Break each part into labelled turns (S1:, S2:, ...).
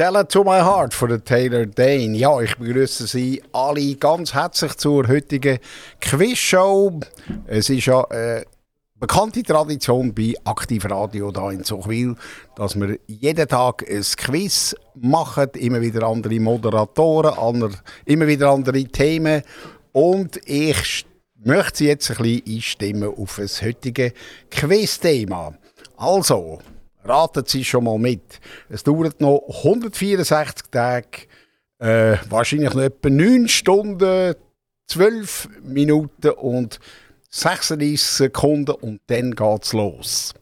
S1: It to My Heart von der Taylor Dane. Ja, ich begrüße Sie alle ganz herzlich zur heutigen Quizshow. Es ist ja eine bekannte Tradition bei Aktiv Radio hier in Zuchwil, dass wir jeden Tag ein Quiz machen, immer wieder andere Moderatoren, immer wieder andere Themen. Und ich möchte Sie jetzt ein bisschen einstimmen auf das heutige Quiz-Thema. Also, Raten Sie schon mal mit. Es dauert noch 164 Tage, äh, wahrscheinlich noch etwa 9 Stunden, 12 Minuten und 36 Sekunden und dann geht's los.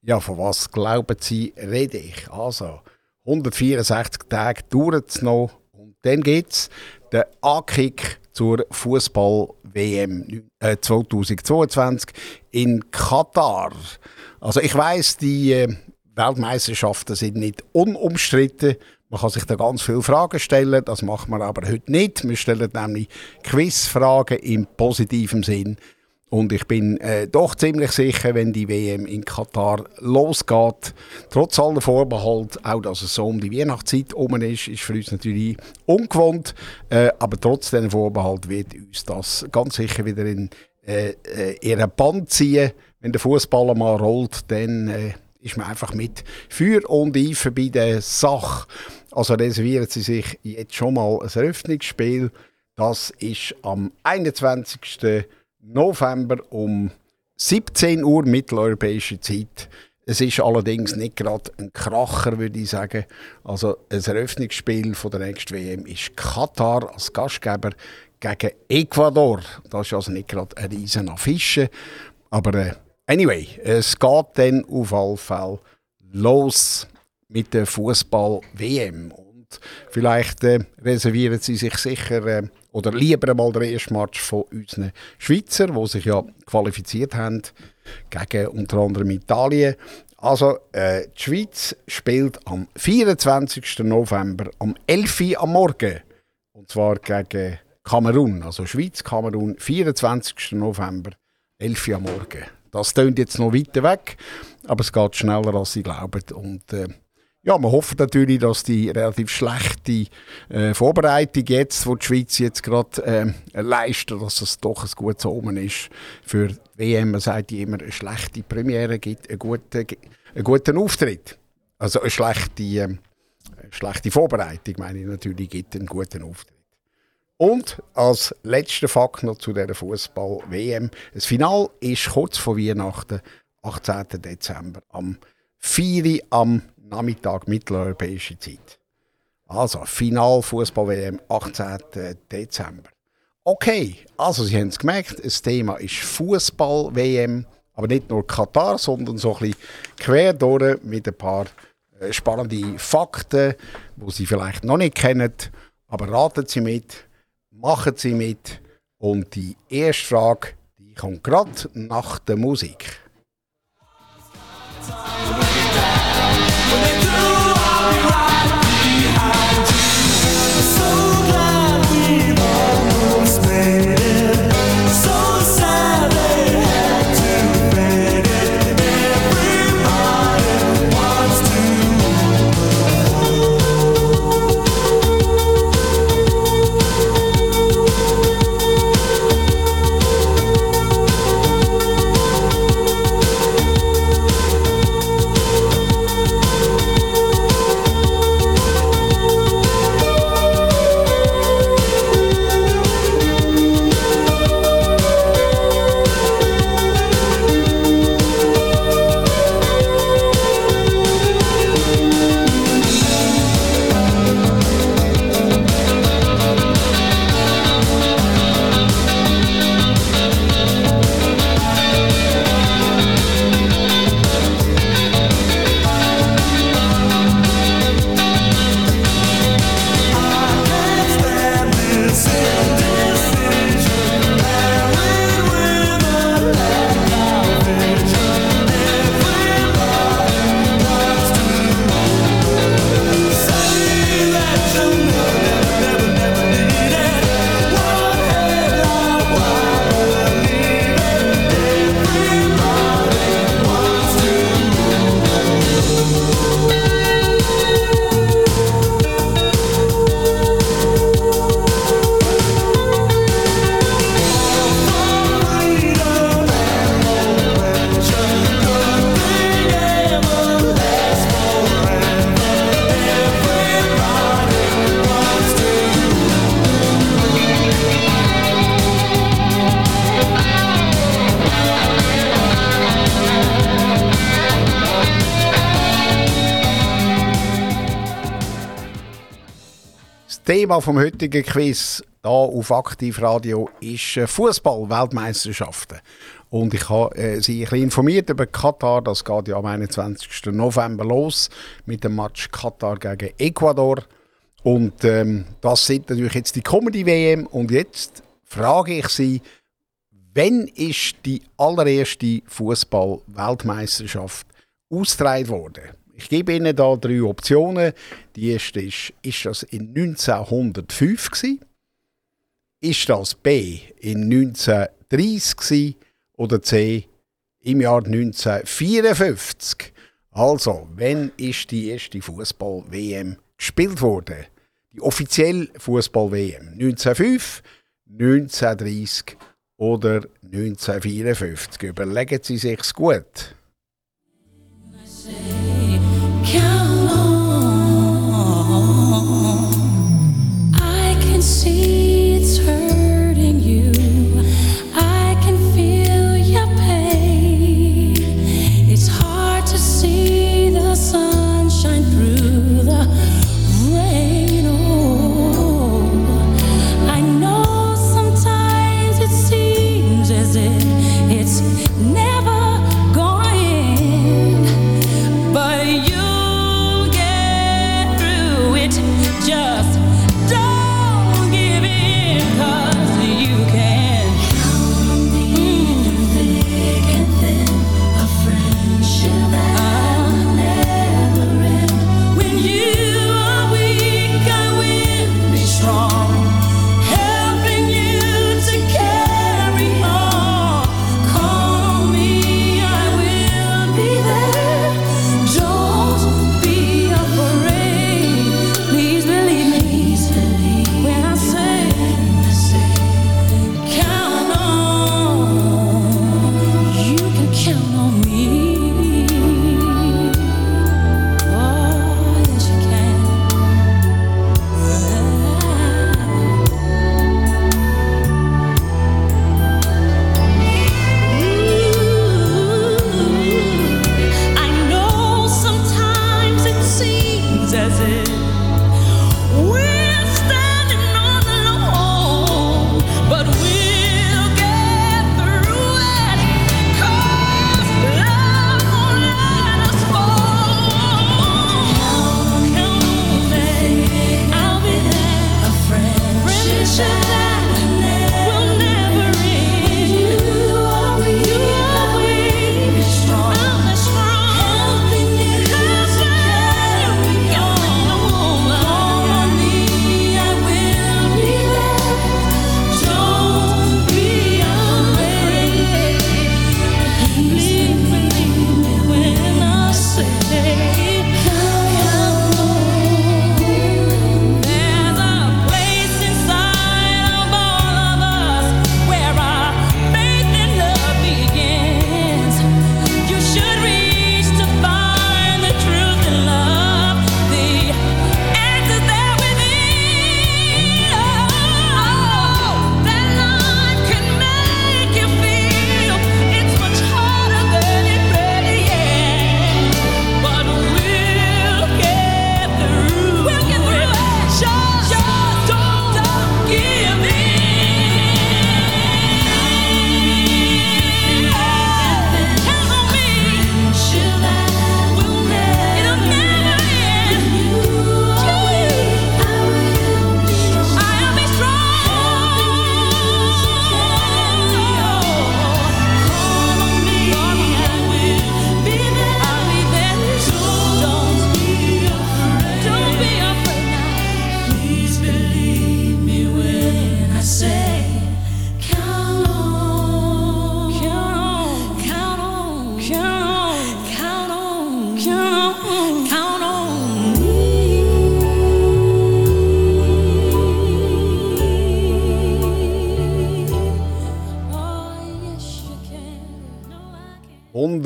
S1: Ja, von was glauben Sie, rede ich? Also, 164 Tage dauert es noch und dann geht's der Ankick zur Fußball-WM äh, 2022 in Katar. Also ich weiß, die äh, Weltmeisterschaften sind nicht unumstritten. Man kann sich da ganz viele Fragen stellen, das machen wir aber heute nicht. Wir stellen nämlich Quizfragen im positiven Sinn. Und ich bin äh, doch ziemlich sicher, wenn die WM in Katar losgeht, trotz aller Vorbehalte, auch dass es so um die Weihnachtszeit herum ist, ist für uns natürlich ungewohnt. Äh, aber trotz diesen Vorbehalt wird uns das ganz sicher wieder in äh, äh ihren Band ziehen wenn der Fußballer mal rollt, dann äh, ist man einfach mit für und Eifer bei der Sache. Also reservieren Sie sich jetzt schon mal ein Eröffnungsspiel. Das ist am 21. November um 17 Uhr mitteleuropäische Zeit. Es ist allerdings nicht gerade ein Kracher, würde ich sagen. Also ein Eröffnungsspiel von der nächsten WM ist Katar als Gastgeber gegen Ecuador. Das ist also nicht gerade eine riesen Affische. Aber äh, Anyway, es geht dann auf alle Fälle los mit der Fußball-WM. Vielleicht äh, reservieren Sie sich sicher äh, oder lieber mal den ersten Match von unseren Schweizer, die sich ja qualifiziert haben gegen unter anderem Italien. Also, äh, die Schweiz spielt am 24. November um 11 Uhr am Morgen. Und zwar gegen Kamerun. Also Schweiz, Kamerun, 24. November, 11 Uhr am Morgen. Das klingt jetzt noch weiter weg, aber es geht schneller, als Sie glauben. Und äh, ja, man hofft natürlich, dass die relativ schlechte äh, Vorbereitung jetzt, die die Schweiz jetzt gerade äh, leistet, dass es doch ein gutes Omen ist für die WM. Man sagt immer, eine schlechte Premiere gibt einen guten, einen guten Auftritt. Also eine schlechte, äh, schlechte Vorbereitung, meine ich natürlich, gibt einen guten Auftritt. Und als letzter Fakt noch zu dieser Fußball-WM. Das Final ist kurz vor Weihnachten, 18. Dezember, am 4. am Nachmittag mitteleuropäische Zeit. Also, Final Fußball-WM, 18. Dezember. Okay, also Sie haben es gemerkt, das Thema ist Fußball-WM, aber nicht nur Katar, sondern so ein bisschen quer durch mit ein paar äh, spannenden Fakten, die Sie vielleicht noch nicht kennen. Aber raten Sie mit, machen Sie mit. Und die erste Frage, die kommt gerade nach der Musik.
S2: Thema vom heutigen Quiz hier auf Aktivradio ist äh, Fußball-Weltmeisterschaften. Und ich habe äh, Sie ein bisschen informiert über Katar. Das geht ja am 21. November los mit dem Match Katar gegen Ecuador. Und ähm, das sind natürlich jetzt die kommende WM. Und jetzt frage ich Sie, wann ist die allererste Fußball-Weltmeisterschaft ausgetragen worden? Ich gebe Ihnen da drei Optionen. Die erste ist, ist das in 1905 gewesen? Ist das B in 1930 gewesen? oder C im Jahr 1954? Also, wann ist die erste Fußball-WM gespielt worden? Die offizielle Fußball-WM 1905, 1930 oder 1954? Überlegen Sie sich's gut. count.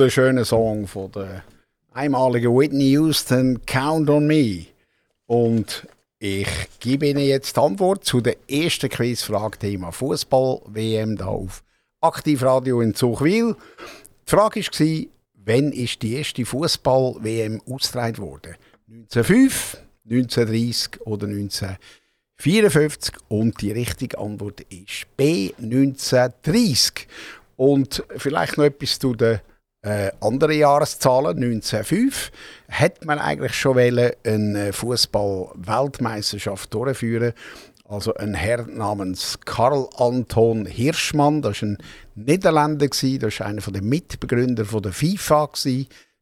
S2: Wunderschöner Song von der einmaligen Whitney Houston, Count on Me. Und ich gebe Ihnen jetzt die Antwort zu der ersten Quizfrage Thema Fußball-WM da auf Aktivradio in Zuchwil. Die Frage war, wann ist die erste Fußball-WM ausgetragen worden? 1905, 1930 oder 1954?
S1: 54 und die richtige Antwort ist B 1930. Und vielleicht noch etwas zu den äh, anderen Jahreszahlen. 1905 hätte man eigentlich schon eine Fußball-Weltmeisterschaft durchführen also ein Herr namens Karl Anton Hirschmann, das war ein Niederländer, das war einer der Mitbegründer der FIFA.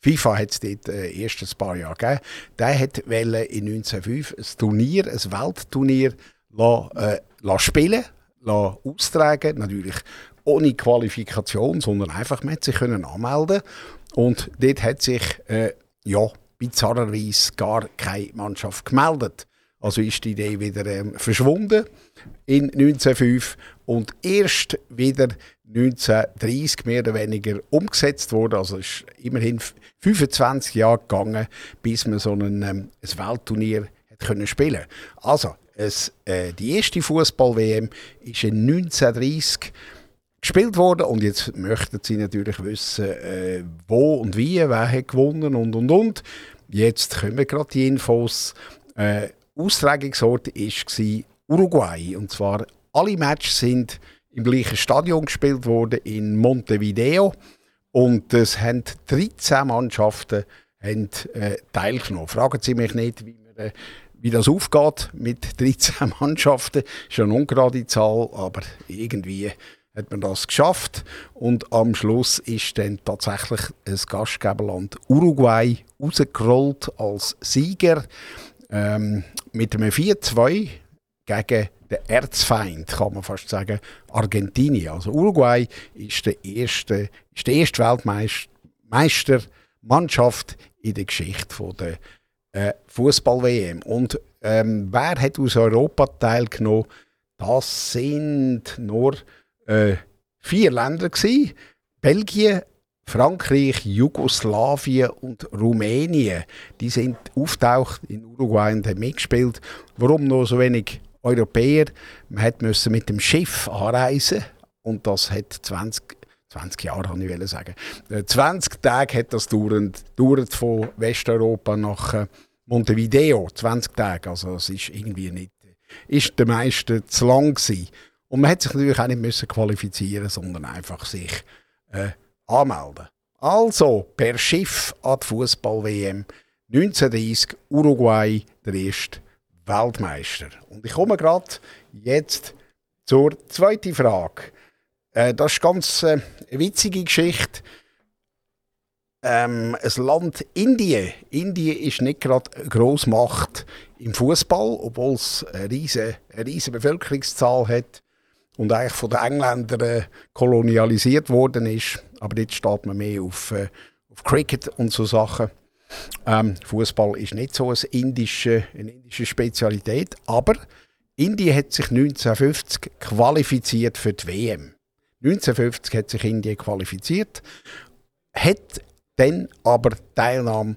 S1: FIFA hat es dort äh, erst ein paar Jahre gegeben. Der hat in 1905 ein Turnier, ein Weltturnier lassen, äh, lassen spielen, lassen austragen. Natürlich ohne Qualifikation, sondern einfach, man hat sich können anmelden und dort hat sich, äh, ja, bizarrerweise gar keine Mannschaft gemeldet. Also ist die Idee wieder ähm, verschwunden in 1905 und erst wieder 1930 mehr oder weniger umgesetzt wurde. Also ist immerhin 25 Jahre gegangen, bis man so ein, ähm, ein Weltturnier hat können spielen. Also es, äh, die erste Fußball-WM ist in 1930 gespielt worden und jetzt möchten Sie natürlich wissen, äh, wo und wie, wer hat gewonnen und und und. Jetzt kommen gerade die Infos. Äh, Austragungsort war Uruguay. Und zwar alle Matches sind im gleichen Stadion gespielt worden, in Montevideo. Und es haben 13 Mannschaften haben, äh, teilgenommen. Fragen Sie mich nicht, wie, wir, äh, wie das aufgeht mit 13 Mannschaften. Ist eine ungerade Zahl, aber irgendwie hat man das geschafft. Und am Schluss ist dann tatsächlich das Gastgeberland Uruguay rausgerollt als Sieger. Ähm, mit einem 4-2 gegen den Erzfeind, kann man fast sagen, Argentinien. Also Uruguay ist, der erste, ist die erste Weltmeistermannschaft in der Geschichte der äh, Fußball-WM. Und ähm, wer hat aus Europa teilgenommen? Das sind nur äh, vier Länder gewesen. Belgien, Frankreich, Jugoslawien und Rumänien, die sind auftaucht in Uruguay und haben mitgespielt. Warum noch so wenig Europäer? Man musste mit dem Schiff anreisen und das hat 20, 20 Jahre, kann ich sagen. 20 äh, Tage hat das gedauert von Westeuropa nach äh, Montevideo. 20 Tage, also das ist irgendwie nicht, ist den meisten zu lang gewesen. Und man hat sich natürlich auch nicht müssen qualifizieren, sondern einfach sich äh, anmelden. Also per Schiff an die Fußball-WM 1930 Uruguay der erste Weltmeister. Und ich komme gerade jetzt zur zweiten Frage. Äh, das ist ganz äh, eine witzige Geschichte. Ähm, ein Land Indien. Indien ist nicht gerade eine Grossmacht im Fußball, obwohl es eine riesige Bevölkerungszahl hat und eigentlich von den Engländern äh, kolonialisiert worden ist. Aber jetzt steht man mehr auf, äh, auf Cricket und so Sachen. Ähm, Fußball ist nicht so eine indische, eine indische Spezialität, aber Indien hat sich 1950 qualifiziert für die WM. 1950 hat sich Indien qualifiziert, hat dann aber Teilnahme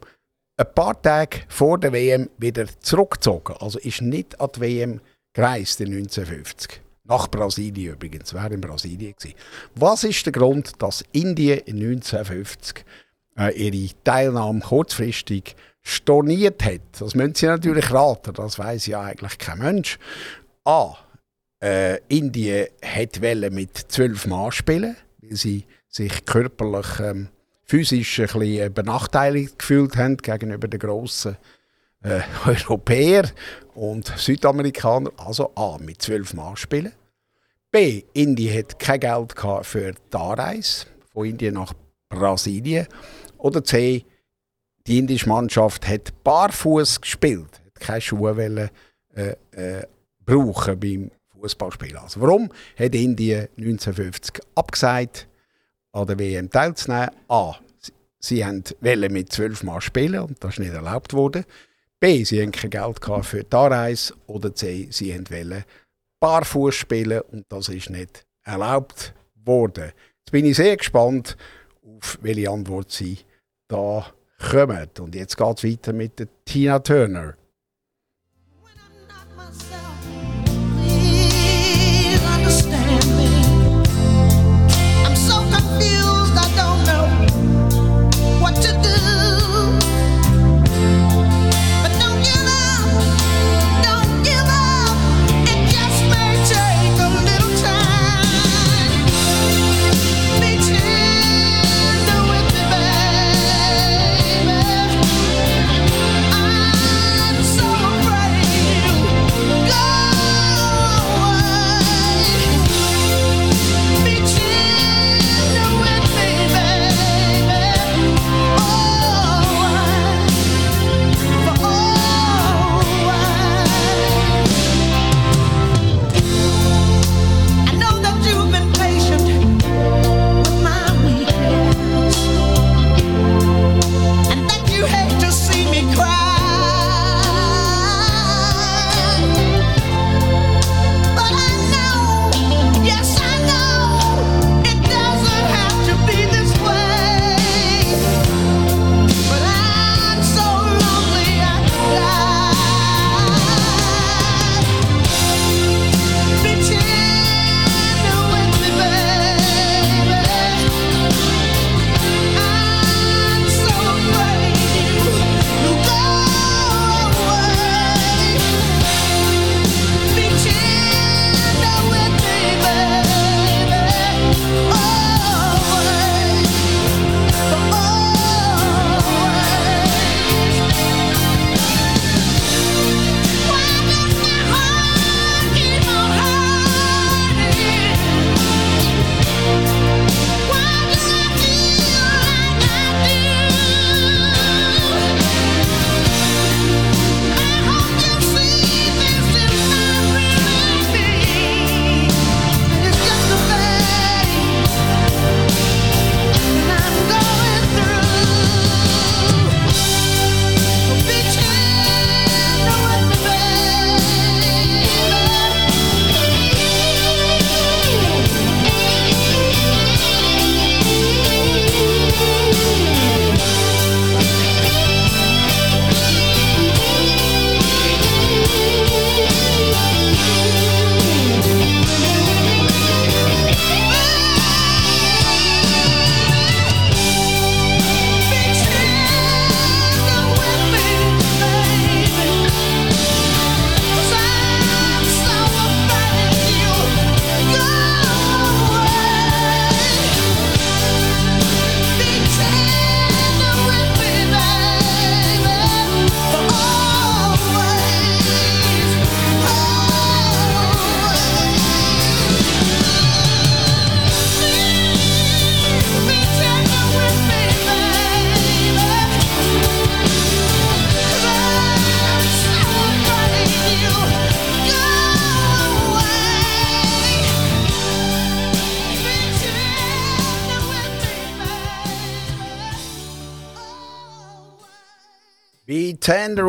S1: ein paar Tage vor der WM wieder zurückgezogen. Also ist nicht an die WM gereist in 1950. Nach Brasilien übrigens, wäre in Brasilien gewesen. Was ist der Grund, dass Indien in 1950 äh, ihre Teilnahme kurzfristig storniert hat? Das müssen Sie natürlich raten, das weiß ja eigentlich kein Mensch. A. Äh, Indien wollte mit zwölf Mann spielen, weil sie sich körperlich, ähm, physisch ein bisschen benachteiligt gefühlt haben gegenüber den grossen äh, Europäer und Südamerikaner, also A, mit zwölf Mann spielen. B, Indien hat kein Geld für die Anreise von Indien nach Brasilien. Oder C, die indische Mannschaft hat barfuß gespielt, hat keine Schuhe wollen, äh, äh, brauchen beim Fußballspielen. Also warum hat Indien 1950 abgesagt, an der WM teilzunehmen? A. Sie wollten mit zwölf Mann spielen und das ist nicht erlaubt worden. B. Sie hatten kein Geld für die Anreise. Oder C. Sie wollten barfuß spielen und das ist nicht erlaubt worden. Jetzt bin ich sehr gespannt, auf welche Antwort Sie da kommen. Und jetzt geht es weiter mit Tina Turner.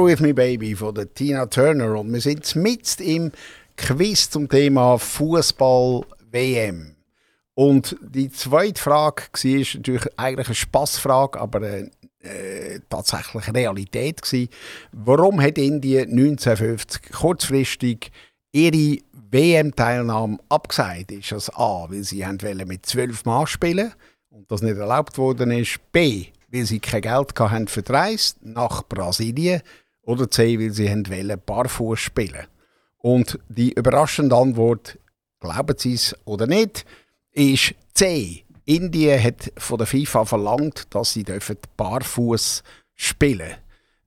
S1: With Me Baby von der Tina Turner und wir sind mitten im Quiz zum Thema Fußball-WM. Und die zweite Frage war natürlich eigentlich eine Spassfrage, aber äh, äh, tatsächlich Realität gewesen. Warum hat Indien 1950 kurzfristig ihre WM-Teilnahme abgesagt? Ist das A, weil sie mit zwölf Mann spielen und das nicht erlaubt worden ist? B, weil sie kein Geld für die Reise nach Brasilien oder C, weil sie wollen barfuß spielen Und die überraschende Antwort, glauben Sie es oder nicht, ist C. Indien hat von der FIFA verlangt, dass sie barfuß spielen dürfen.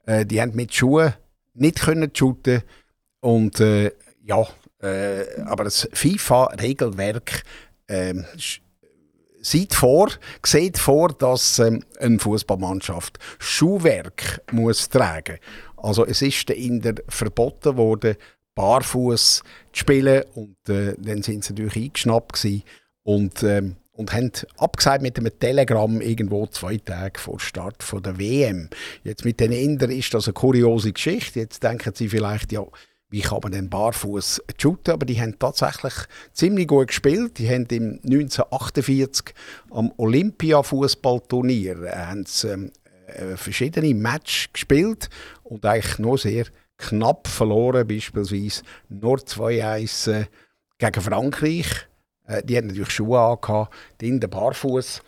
S1: Äh, die haben mit Schuhen nicht können shooten und äh, ja, äh, aber das FIFA-Regelwerk äh, sieht vor, sieht vor, dass ähm, eine Fußballmannschaft Schuhwerk muss tragen. Also es ist den Inder verboten worden, barfuß zu spielen und äh, dann sind sie natürlich eingeschnappt und ähm, und haben abgesagt mit einem Telegramm irgendwo zwei Tage vor Start von der WM. Jetzt mit den Indern ist das eine kuriose Geschichte. Jetzt denken sie vielleicht, ja, wie kann man denn barfuß shooten? Aber die haben tatsächlich ziemlich gut gespielt. Die haben im 1948 am Olympia-Fußballturnier äh, ähm, äh, verschiedene Matches gespielt und eigentlich nur sehr knapp verloren, beispielsweise nur 2-1 äh, gegen Frankreich. Äh, die haben natürlich Schuhe die in den Barfuß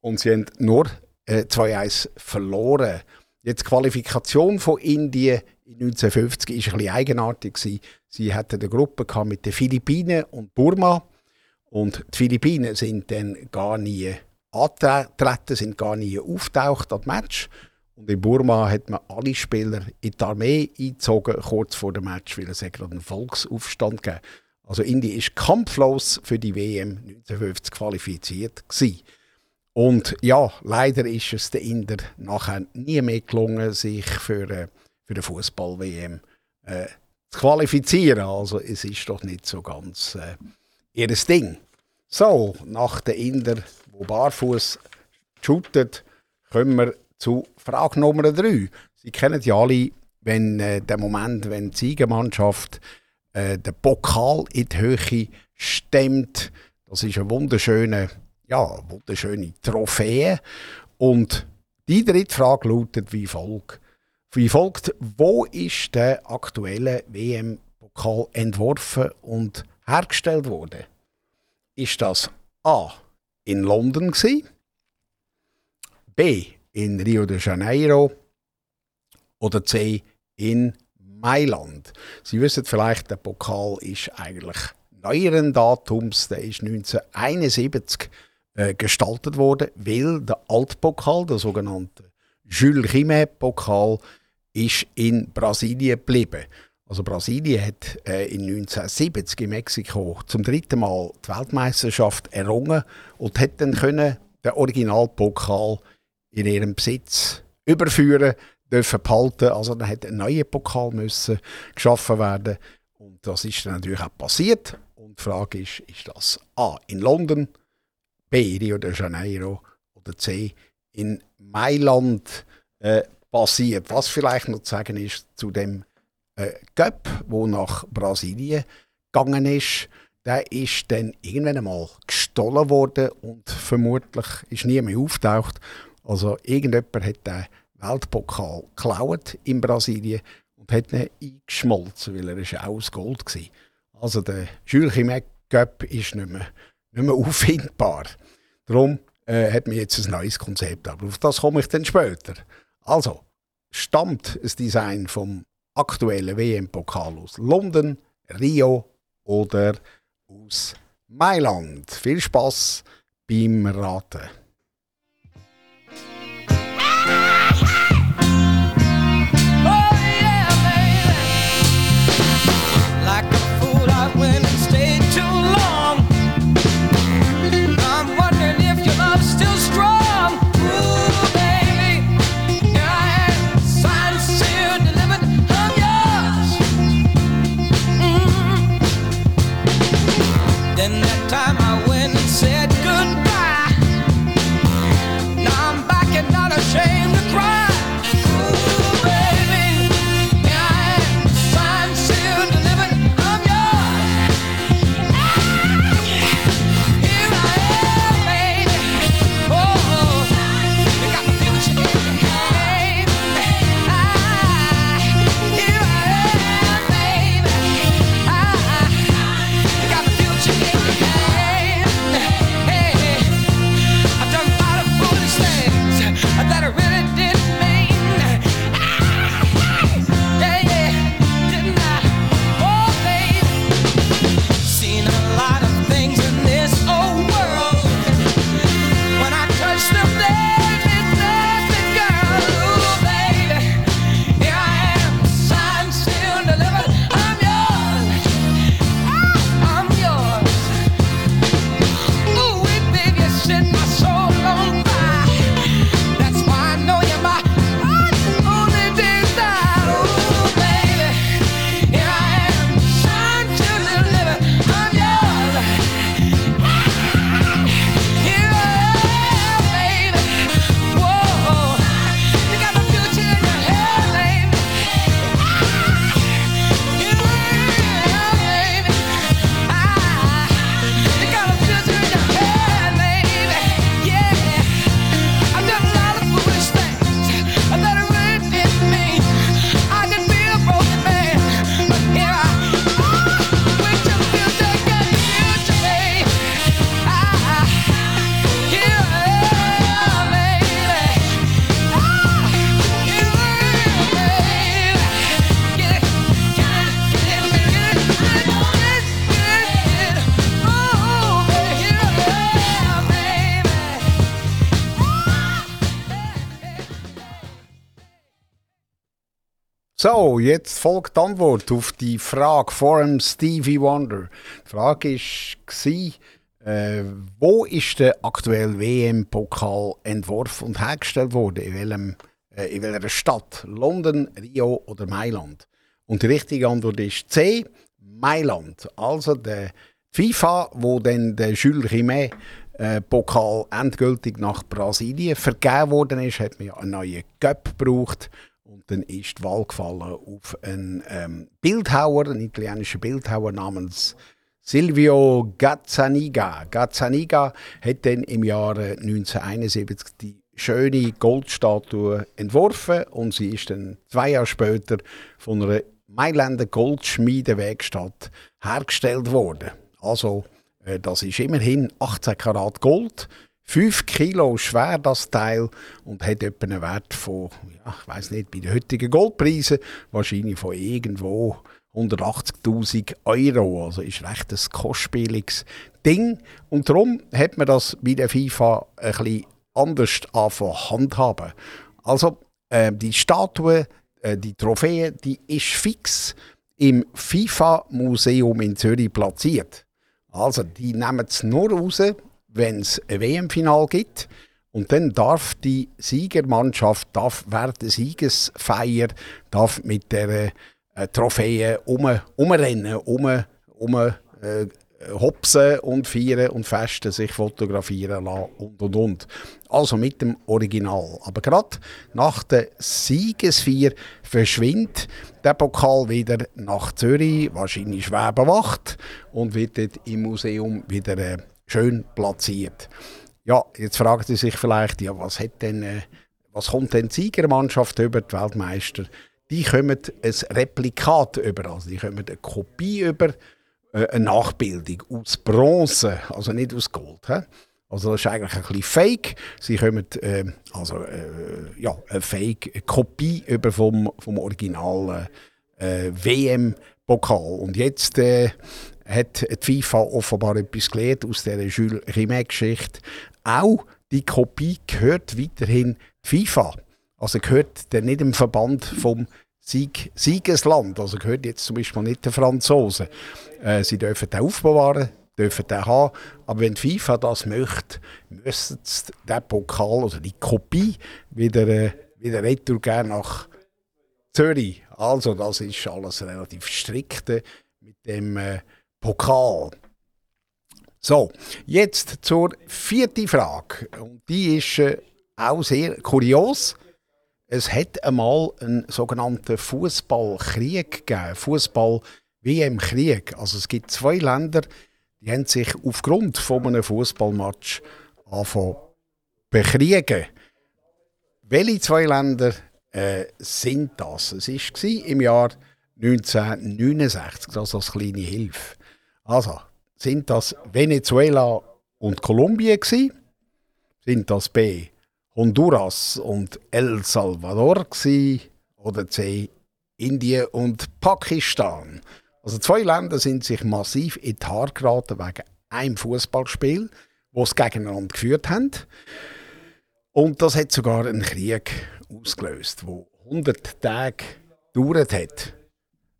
S1: und sie haben nur äh, 2-1 verloren. Jetzt die Qualifikation von Indien in 1950 war ein bisschen eigenartig. Sie hatten eine Gruppe mit den Philippinen und Burma. Und die Philippinen sind dann gar nie angetreten, sind gar nie auftaucht am Match. Und in Burma hat man alle Spieler in die Armee eingezogen, kurz vor dem Match, weil es gerade einen Volksaufstand gab. Also Indien ist kampflos für die WM 1950 qualifiziert gewesen. Und ja, leider ist es den Inder nachher nie mehr gelungen, sich für, äh, für den Fußball-WM äh, zu qualifizieren. Also es ist doch nicht so ganz äh, ihr Ding. So, nach den Inder, wo barfuß shootet, kommen wir zu Frage Nummer 3. Sie kennen ja alle, wenn äh, der Moment, wenn die Siegermannschaft äh, den Pokal in die Höhe stemmt. Das ist eine wunderschöne, ja, wunderschöne Trophäe. Und die dritte Frage lautet wie folgt. Wie folgt, wo ist der aktuelle WM-Pokal entworfen und hergestellt worden? Ist das A. in London gewesen, B. in Rio de Janeiro oder C. in Mailand. Sie wissen vielleicht, der Pokal ist eigentlich neueren Datums, der ist 1971 äh, gestaltet worden, weil der Altpokal, der sogenannte Jules Rimet-Pokal, ist in Brasilien geblieben. Also Brasilien hat äh, in 1970 in Mexiko zum dritten Mal die Weltmeisterschaft errungen und hat dann können den Originalpokal in ihrem Besitz überführen dürfen behalten. Also dann hat ein neuer Pokal müssen geschaffen werden und das ist dann natürlich auch passiert. Und die Frage ist, ist das A in London, B Rio de Janeiro oder C in Mailand äh, passiert? Was vielleicht noch zu sagen ist zu dem äh, Göpp, wo nach Brasilien gegangen ist. Der ist dann irgendwann einmal gestohlen worden und vermutlich ist nie mehr auftaucht. Also irgendjemand hat den Weltpokal geklaut in Brasilien und hat ihn eingeschmolzen, weil er ist auch aus Gold war. Also der Jules Chimet Cup ist nicht mehr, nicht mehr auffindbar. Darum äh, hat man jetzt ein neues Konzept. Aber auf das komme ich dann später. Also, stammt das Design vom aktuellen WM-Pokal aus London, Rio oder aus Mailand? Viel Spaß beim Raten. So, jetzt folgt die Antwort auf die Frage von Stevie Wonder. Die Frage war, äh, wo ist der aktuelle WM-Pokal entworfen und hergestellt worden? In, welchem, äh, in welcher Stadt? London, Rio oder Mailand? Und die richtige Antwort ist C, Mailand. Also der FIFA, wo dann der Jules Rimet äh, Pokal endgültig nach Brasilien vergeben worden ist, hat man ja einen neuen Cup gebraucht und dann ist die Wahl gefallen auf einen ähm, Bildhauer, einen italienischen Bildhauer namens Silvio Gazzaniga. Gazzaniga hat dann im Jahre 1971 die schöne Goldstatue entworfen und sie ist dann zwei Jahre später von einer Mailänder Goldschmiedewerkstatt hergestellt worden. Also äh, das ist immerhin 18 Karat Gold. 5 Kilo schwer das Teil und hat etwa einen Wert von, ja, ich weiß nicht, bei den heutigen Goldpreisen wahrscheinlich von irgendwo 180.000 Euro. Also ist recht ein kostspieliges Ding. Und darum hat man das bei der FIFA ein anders anfangen handhaben. Also äh, die Statue, äh, die Trophäe, die ist fix im FIFA-Museum in Zürich platziert. Also, die nehmen es nur raus, wenn es ein WM-Final gibt. Und dann darf die Siegermannschaft darf während der Siegesfeier darf mit der äh, Trophäe um, umrennen, um, um äh, hopsen und feiern und festen, sich fotografieren lassen und und und. Also mit dem Original. Aber gerade nach der Siegesfeier verschwindet der Pokal wieder nach Zürich, wahrscheinlich Schwebenwacht, und wird dort im Museum wieder äh, schön platziert. Ja, jetzt fragt Sie sich vielleicht, ja, was, hat denn, äh, was kommt denn die Siegermannschaft über die Weltmeister? Die kommen ein Replikat über, also die kommen eine Kopie über äh, eine Nachbildung aus Bronze, also nicht aus Gold. He? Also das ist eigentlich ein bisschen fake. Sie kommen äh, also äh, ja, eine Fake-Kopie über vom, vom Original äh, WM-Pokal. Und jetzt äh, hat die FIFA offenbar etwas gelernt aus dieser Jules Rimet-Geschichte. Auch die Kopie gehört weiterhin FIFA. Also gehört der nicht im Verband vom Sieg, Siegesland. Also gehört jetzt zum Beispiel nicht den Franzosen. Äh, sie dürfen den aufbewahren, dürfen den haben. Aber wenn die FIFA das möchte, müssen sie den Pokal, also die Kopie, wieder, äh, wieder retour geben nach Zürich. Also das ist alles relativ strikt mit dem äh, Pokal. So, jetzt zur vierten Frage. Und die ist äh, auch sehr kurios. Es hat einmal einen sogenannten Fußballkrieg gegeben. Fußball wie im Krieg. Also es gibt zwei Länder, die haben sich aufgrund von einem Fußballmatch bekriegen. Welche zwei Länder äh, sind das? Es war im Jahr 1969, das als kleine Hilfe. Also, sind das Venezuela und Kolumbien gewesen? Sind das B Honduras und El Salvador gewesen? Oder C Indien und Pakistan? Also zwei Länder sind sich massiv in die Haare geraten wegen einem Fußballspiel, wo sie gegeneinander geführt haben. Und das hat sogar einen Krieg ausgelöst, wo 100 Tage gedauert hat.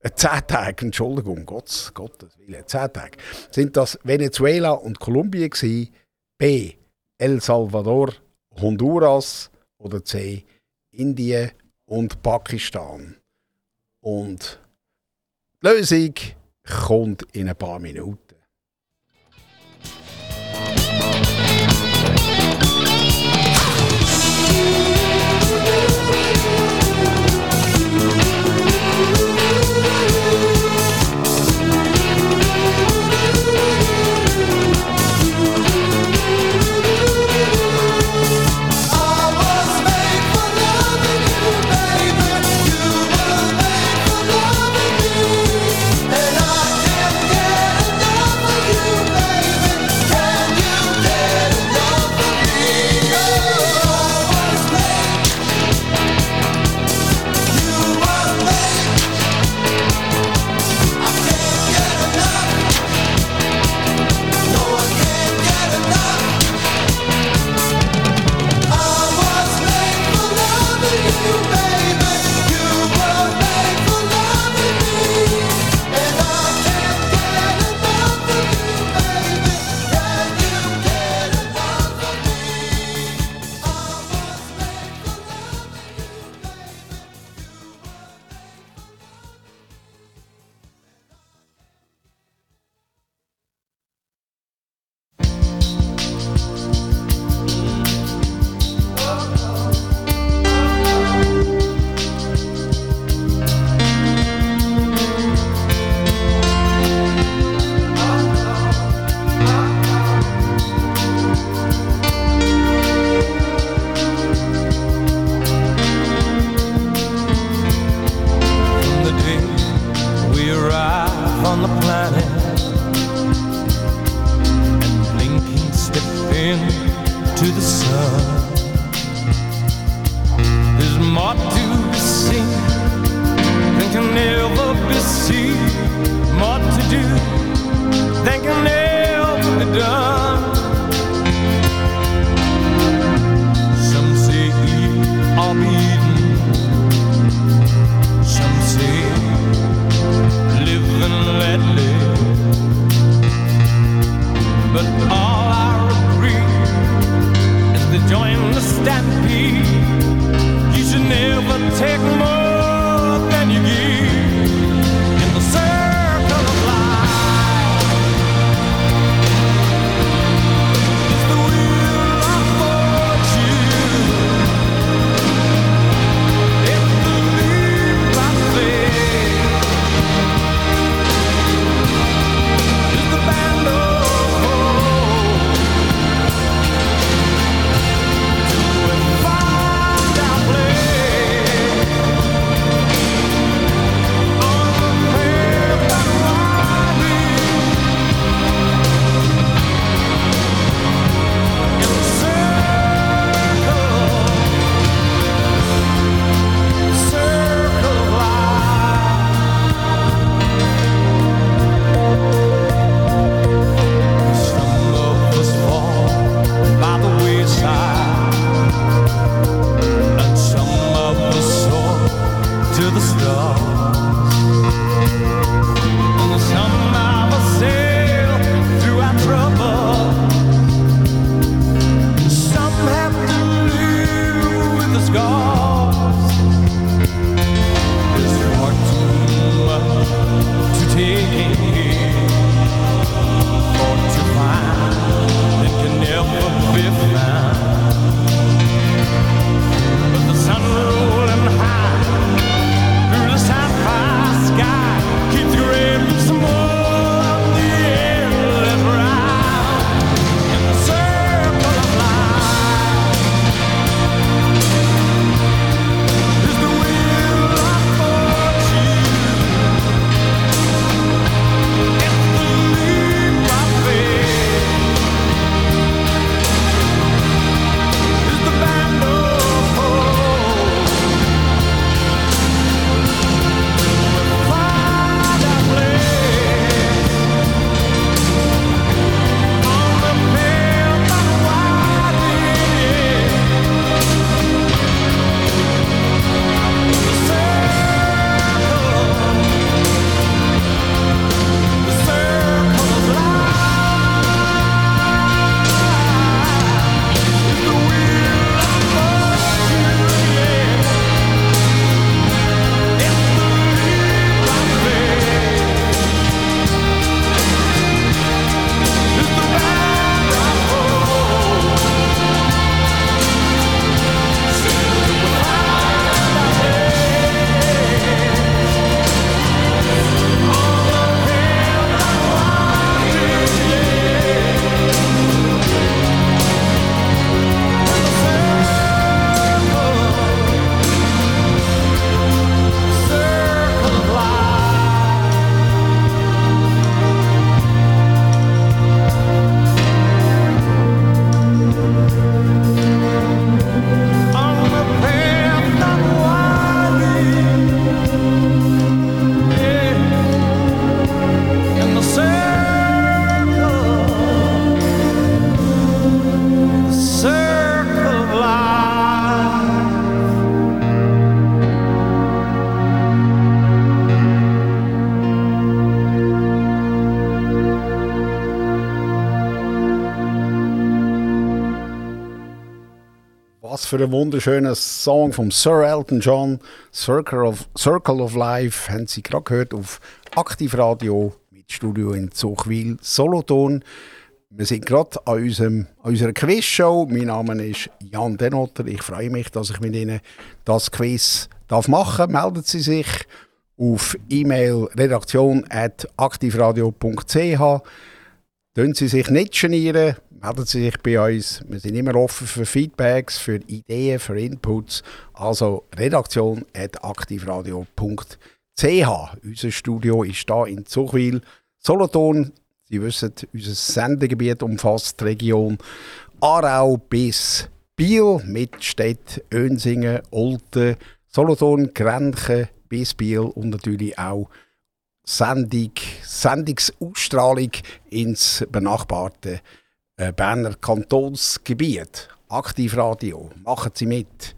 S1: 10 äh, Tage, Entschuldigung, Gottes, Gottes Willen, 10 Tage. Sind das Venezuela und Kolumbien gewesen, B. El Salvador, Honduras oder C. Indien und Pakistan. Und die Lösung kommt in ein paar Minuten. für einen wunderschönen Song von Sir Elton John, Circle of, Circle of Life, haben Sie gerade gehört auf Aktivradio mit Studio in Zuchwil, Solothurn. Wir sind gerade an, unserem, an unserer Quizshow. Mein Name ist Jan Denotter. Ich freue mich, dass ich mit Ihnen das Quiz darf machen darf. Melden Sie sich auf E-Mail redaktion.aktivradio.ch. Tun Sie sich nicht genieren, melden Sie sich bei uns. Wir sind immer offen für Feedbacks, für Ideen, für Inputs. Also redaktion.aktivradio.ch. Unser Studio ist hier in Zuchwil, Solothurn. Sie wissen, unser Sendegebiet umfasst die Region Aarau bis Biel mit Städten Önsingen, Olten, Solothurn, Grenchen bis Biel und natürlich auch Sendung, Sendungsausstrahlung ins benachbarte Berner Kantonsgebiet. Aktivradio, machen Sie mit.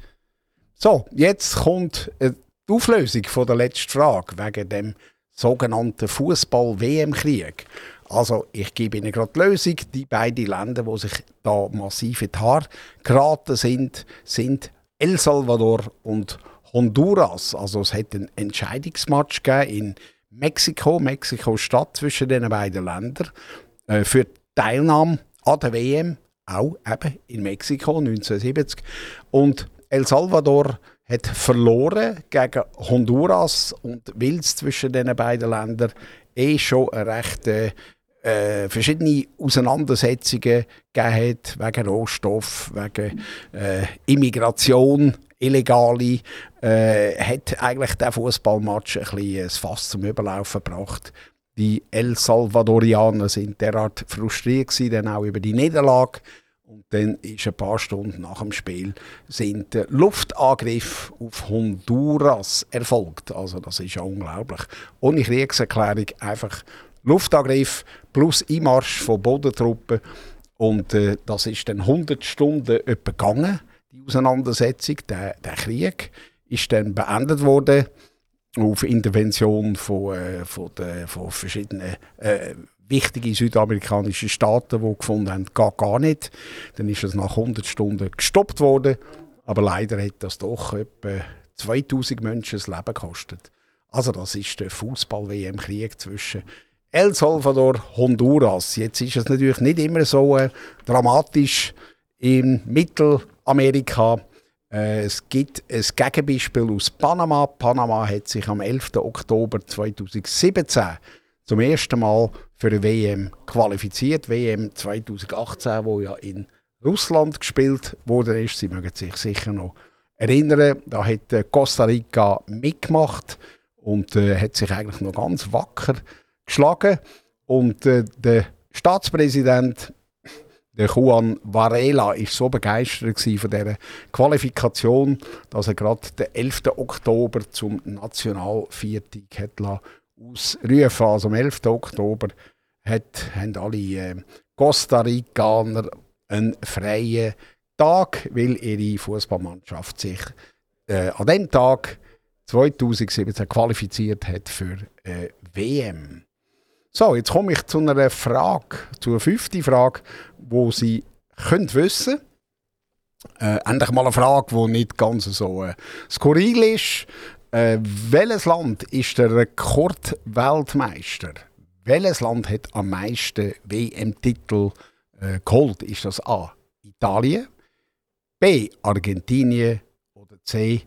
S1: So, jetzt kommt äh, die Auflösung von der letzten Frage wegen dem sogenannten Fußball-WM-Krieg. Also, ich gebe Ihnen gerade die Lösung. Die beiden Länder, die sich da massiv in die Haare geraten sind, sind El Salvador und Honduras. Also, es hat einen Entscheidungsmatch in Mexiko, Mexiko-Stadt zwischen den beiden Ländern, äh, für die Teilnahme an der WM, auch eben in Mexiko 1970. Und El Salvador hat verloren gegen Honduras und weil es zwischen den beiden Ländern eh schon eine recht äh, äh, verschiedene Auseinandersetzungen gegeben hat, wegen Rohstoff, wegen äh, Immigration, illegale, äh, hat eigentlich der Fußballmatch ein bisschen ein Fass zum Überlaufen gebracht. Die El Salvadorianer sind derart frustriert gewesen, dann auch über die Niederlage. Und dann ist ein paar Stunden nach dem Spiel sind Luftangriffe auf Honduras erfolgt. Also das ist ja unglaublich. Ohne Kriegserklärung einfach Luftangriff plus Einmarsch von Bodentruppen. Und äh, das ist dann 100 Stunden gegangen, die Auseinandersetzung, der, der Krieg ist dann beendet worden auf Intervention von, äh, von, de, von verschiedenen äh, wichtigen südamerikanischen Staaten, die gefunden haben, geht gar nicht. Dann ist es nach 100 Stunden gestoppt worden, aber leider hat das doch etwa 2000 Menschen das Leben gekostet. Also das ist der Fußball-WM-Krieg zwischen El Salvador, Honduras. Jetzt ist es natürlich nicht immer so äh, dramatisch in Mittelamerika. Äh, es gibt ein Gegenbeispiel aus Panama. Panama hat sich am 11. Oktober 2017 zum ersten Mal für eine WM qualifiziert. WM 2018, wo ja in Russland gespielt wurde. Sie mögen sich sicher noch erinnern. Da hat äh, Costa Rica mitgemacht und äh, hat sich eigentlich noch ganz wacker geschlagen. Und äh, der Staatspräsident der Juan Varela ist so begeistert von dieser Qualifikation, dass er gerade den 11. Oktober zum Nationalviertag hat ausrufen Also am 11. Oktober hat, haben alle äh, Costa Ricaner einen freien Tag, weil ihre Fußballmannschaft sich äh, an dem Tag 2017 qualifiziert hat für äh, WM. So, jetzt komme ich zu einer Frage, zur fünften Frage, wo Sie können wissen äh, endlich mal eine Frage, die nicht ganz so äh, skurril ist. Äh, welches Land ist der Rekordweltmeister? Welches Land hat am meisten WM-Titel äh, geholt? Ist das A. Italien, B. Argentinien oder C.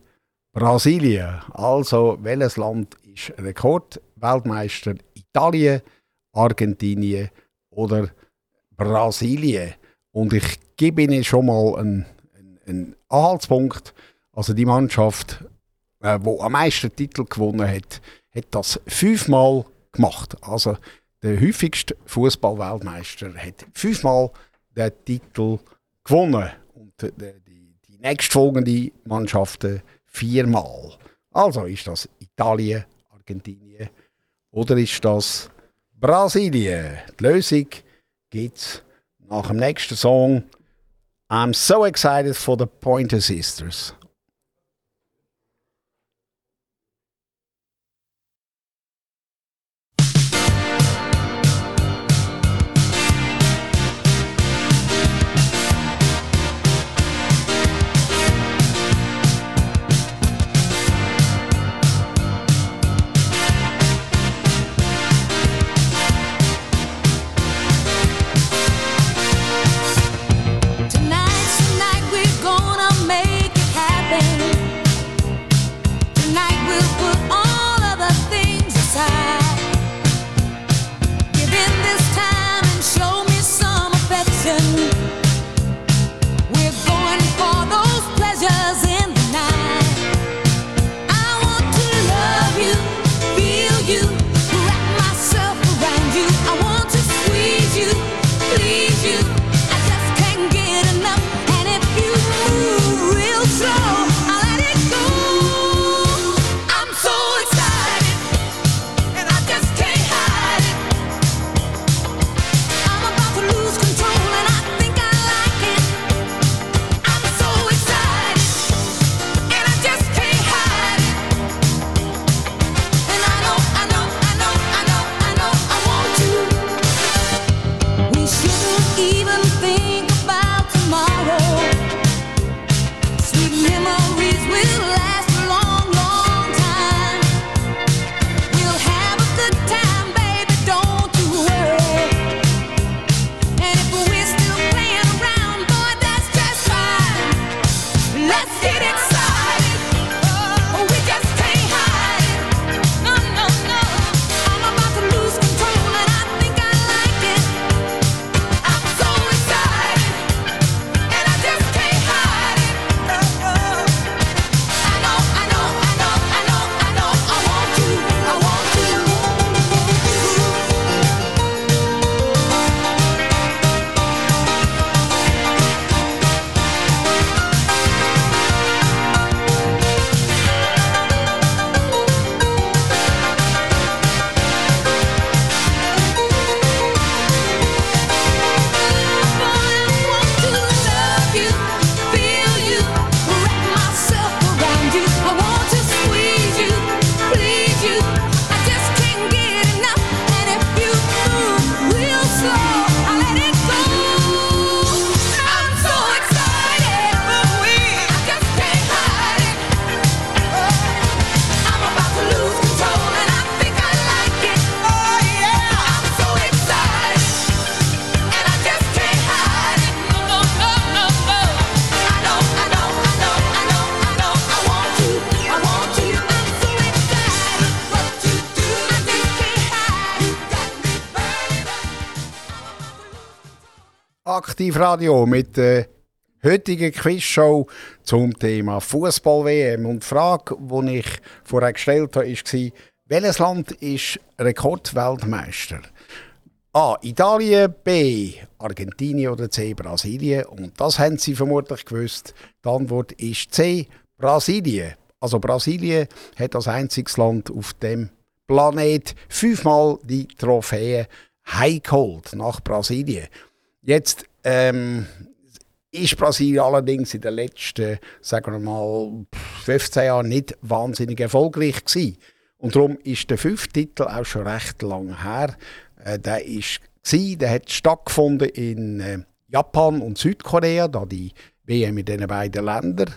S1: Brasilien? Also, welches Land ist Rekordweltmeister? Italien, Argentinien oder Brasilien. Und ich gebe Ihnen schon mal einen, einen Anhaltspunkt. Also die Mannschaft, äh, die am meisten Titel gewonnen hat, hat das fünfmal gemacht. Also der häufigste Fußballweltmeister hat fünfmal den Titel gewonnen. Und die, die, die nächstfolgenden Mannschaften viermal. Also ist das Italien, Argentinien oder ist das Brasilien. Die Lösung gibt es nach dem nächsten Song. I'm so excited for the Pointer Sisters. Aktivradio mit der heutigen Quizshow zum Thema Fußball-WM. Und die Frage, die ich vorher gestellt habe, war, welches Land ist Rekordweltmeister? A. Italien, B. Argentinien oder C. Brasilien. Und das haben Sie vermutlich gewusst. Die Antwort ist C. Brasilien. Also Brasilien hat als einziges Land auf dem Planet fünfmal die Trophäe heimgeholt nach Brasilien. Jetzt ähm, ist Brasilien allerdings in den letzten, sagen wir mal, 15 Jahren nicht wahnsinnig erfolgreich gewesen. Und darum ist der fünfte Titel auch schon recht lang her. Äh, der ist gewesen, der hat stattgefunden in äh, Japan und Südkorea, da die WM in diesen beiden Ländern.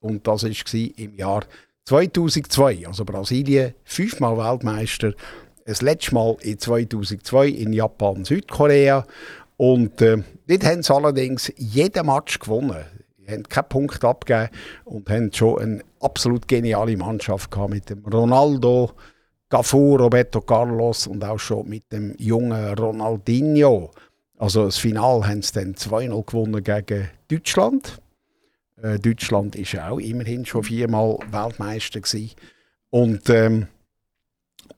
S1: Und das war im Jahr 2002. Also Brasilien fünfmal Weltmeister. Das letzte Mal in 2002 in Japan, Südkorea. Und äh, dort haben sie allerdings jeden Match gewonnen. Sie haben keinen Punkt abgegeben und haben schon eine absolut geniale Mannschaft gehabt mit dem Ronaldo, Cafu, Roberto Carlos und auch schon mit dem jungen Ronaldinho. Also das Finale haben sie dann 2-0 gewonnen gegen Deutschland. Äh, Deutschland ist auch immerhin schon viermal Weltmeister gewesen. Und ähm,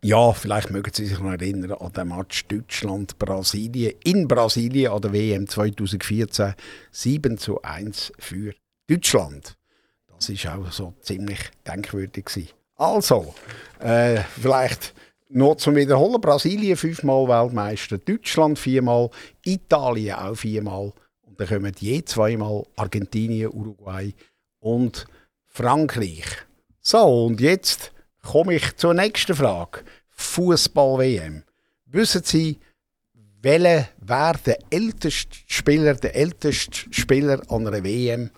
S1: ja, vielleicht mögen Sie sich noch erinnern an den Match Deutschland-Brasilien in Brasilien an der WM 2014 7 zu 1 für Deutschland. Das ist auch so ziemlich denkwürdig gewesen. Also, äh, vielleicht noch zum Wiederholen: Brasilien fünfmal Weltmeister, Deutschland viermal, Italien auch viermal und dann kommen je zweimal Argentinien, Uruguay und Frankreich. So, und jetzt komme ich zur nächsten Frage. Fußball-WM. Wissen Sie, welcher wer der älteste Spieler, der älteste Spieler an einer WM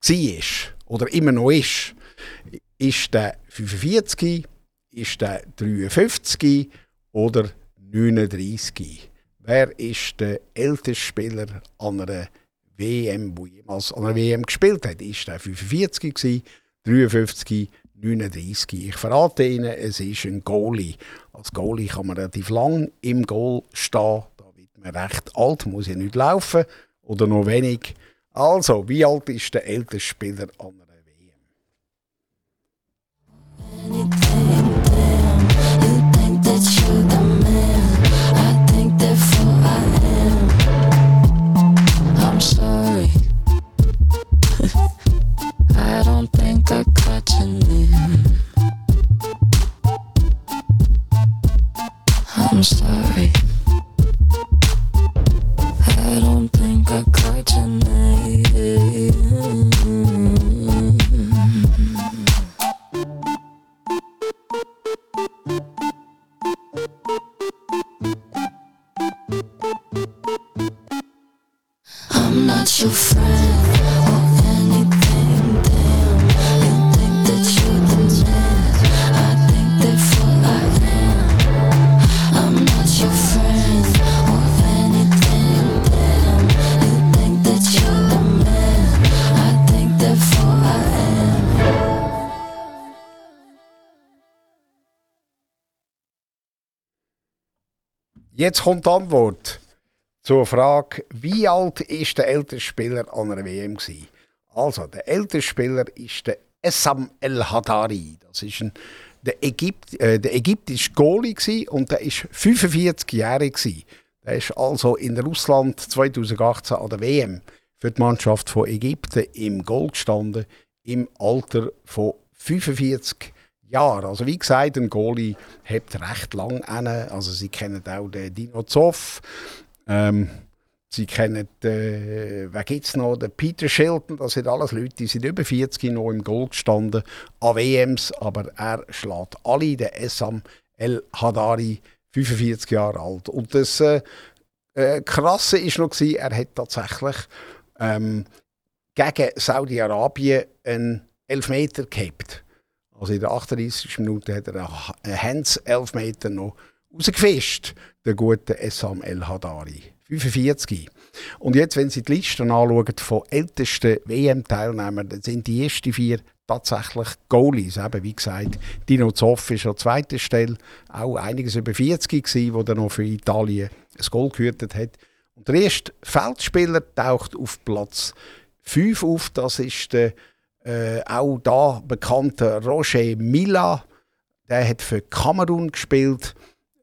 S1: war oder immer noch ist? Ist der 45, ist der 53 oder 39? Wer ist der älteste Spieler an einer WM, der jemals an einer WM gespielt hat? Ist der 45 53 39. Ich verrate Ihnen, es ist ein Goalie. Als Goalie kann man relativ lang im Goal stehen. Da wird man recht alt, muss ja nicht laufen oder noch wenig. Also, wie alt ist der älteste Spieler an einer WM? I'm Jetzt kommt die Antwort zur Frage, wie alt ist der älteste Spieler an einer WM gewesen? Also, der älteste Spieler ist der Essam El Hadari. Das ist ein, der, Ägypt, äh, der ägyptische Goalie und der ist 45 Jahre gewesen. Der ist also in Russland 2018 an der WM für die Mannschaft von Ägypten im Goal gestanden, im Alter von 45 Jahren. Also wie gesagt, ein Goalie hat recht lang an. Also sie kennen auch den Dino Zoff. Ähm, sie kennen, äh, wer gibt noch? Den Peter Shilton. Das sind alles Leute, die sind über 40 noch im Goal gestanden an WMs. Aber er schlägt alle, den Essam El Hadari, 45 Jahre alt. Und das äh, äh, Krasse ist noch, gewesen, er hat tatsächlich ähm, gegen Saudi-Arabien einen Elfmeter gehabt. Also in der 38. Minute hat er einen Hands-Elfmeter noch rausgefischt, der gute Essam El Hadari. 45. Und jetzt, wenn Sie die Liste anschauen von ältesten WM-Teilnehmern, dann sind die ersten vier tatsächlich Goalies. Eben, wie gesagt, Dino Zoff ist an zweiter Stelle, auch einiges über 40 gewesen, wo er noch für Italien ein Goal gehütet hat. Und der erste Feldspieler taucht auf Platz 5 auf. Das ist der äh, auch da bekannte Roger Mila. Der hat für Kamerun gespielt.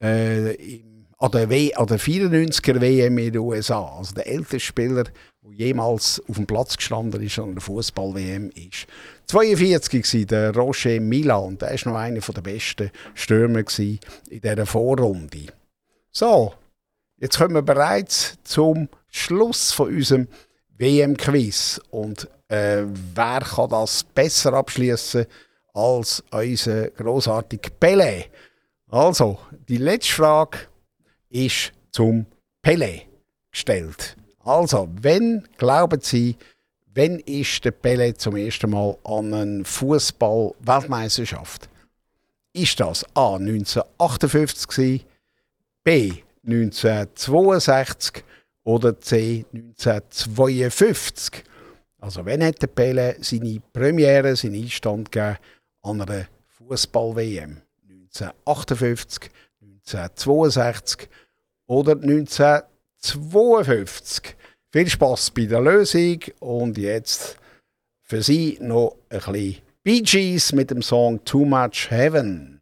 S1: Äh, an, der w an der 94er WM in den USA. Also der älteste Spieler, der jemals auf dem Platz gestanden ist an der Fußball-WM ist. 42 war der Roger Mila und der war noch einer der besten Stürmer in dieser Vorrunde. So, jetzt kommen wir bereits zum Schluss von unserem WM-Quiz. Und äh, wer kann das besser abschließen als unser großartiger Pelé? Also, die letzte Frage ist zum Pelé gestellt. Also, wenn glauben Sie, wenn ist der Pelé zum ersten Mal an einer Fußball-Weltmeisterschaft? Ist das A 1958 B 1962 oder C 1952? Also wenn hat der Pele seine Premiere, seinen Einstand gegeben an einer Fußball-WM? 1958, 1962 oder 1952? Viel Spaß bei der Lösung und jetzt für Sie noch ein bisschen Bee Gees mit dem Song Too Much Heaven.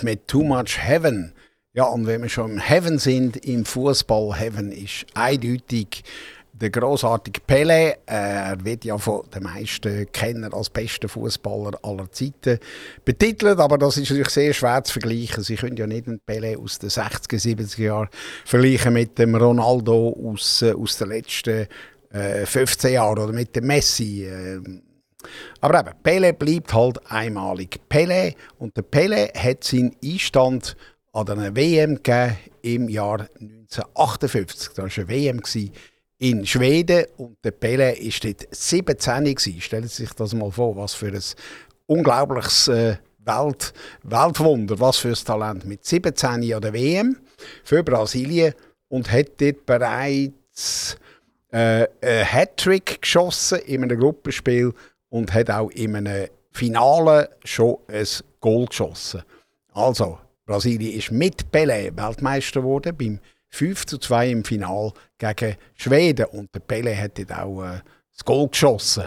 S1: Gees mit Too Much Heaven. Ja, und wenn wir schon im Heaven sind, im Fußball Heaven ist eindeutig der großartige Pele. Er wird ja von den meisten Kenner als bester Fußballer aller Zeiten betitelt, aber das ist natürlich sehr schwer zu vergleichen. Sie können ja nicht den Pele aus den 60er, 70er Jahren vergleichen mit dem Ronaldo aus, äh, aus den letzten äh, 15 Jahren oder mit dem Messi. Äh, aber eben, Pele bleibt halt einmalig. Pele und der Pele hat seinen Einstand an einer WM gegeben im Jahr 1958. Das war eine WM in Schweden und der Pele war dort 17 gewesen. Stellen Sie sich das mal vor, was für ein unglaubliches äh, Welt, Weltwunder, was für ein Talent. Mit 17 an der WM für Brasilien und hat dort bereits äh, einen Hattrick geschossen in einem Gruppenspiel und hat auch in einem Finale schon ein Goal geschossen. Also, Brasilien ist mit Pelé Weltmeister geworden, beim 5 zu 2 im Finale gegen Schweden. Und der Pelé hat dort auch äh, das Goal geschossen.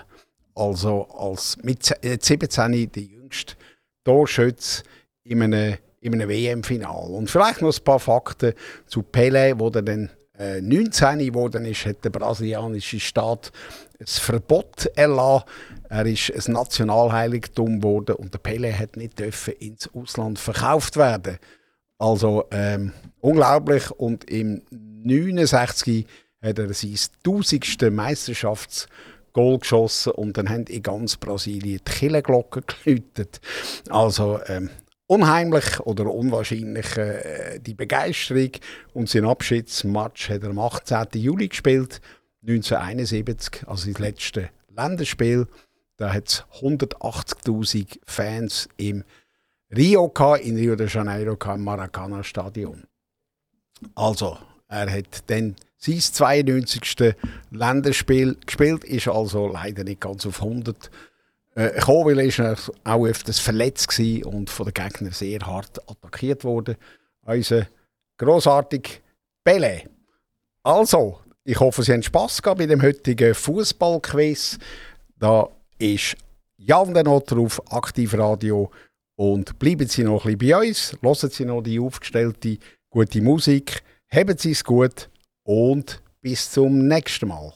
S1: Also als mit 17 äh, der jüngste Torschütze in einem, in einem WM-Finale. Und vielleicht noch ein paar Fakten zu Pelé, wo der dann äh, 19 geworden ist, hat der brasilianische Staat ein Verbot erlassen. Er ist ein Nationalheiligtum geworden und der Pele hat nicht dürfen ins Ausland verkauft werden. Also ähm, Unglaublich. Und im 69 hat er sein 1000. Meisterschaftsgoal geschossen und dann haben in ganz Brasilien die Killenglocken geläutet. Also ähm, unheimlich oder unwahrscheinlich äh, die Begeisterung und sein Abschiedsmatch hat er am 18. Juli gespielt, 1971, also das letzte Länderspiel. Da hat es 180.000 Fans im Rio gehabt, in Rio de Janeiro im Maracana Stadion. Also, er hat dann sein 92. Länderspiel gespielt, ist also leider nicht ganz auf 100 äh, gekommen, weil auch öfters verletzt und von den Gegnern sehr hart attackiert wurde. Unser grossartiger Pele. Also, ich hoffe, Sie haben Spass gehabt bei dem heutigen Fußballquiz. Da ist Jan der Not drauf, Aktivradio. Und bleiben Sie noch ein bisschen bei uns, hören Sie noch die aufgestellte gute Musik, haben Sie es gut und bis zum nächsten Mal.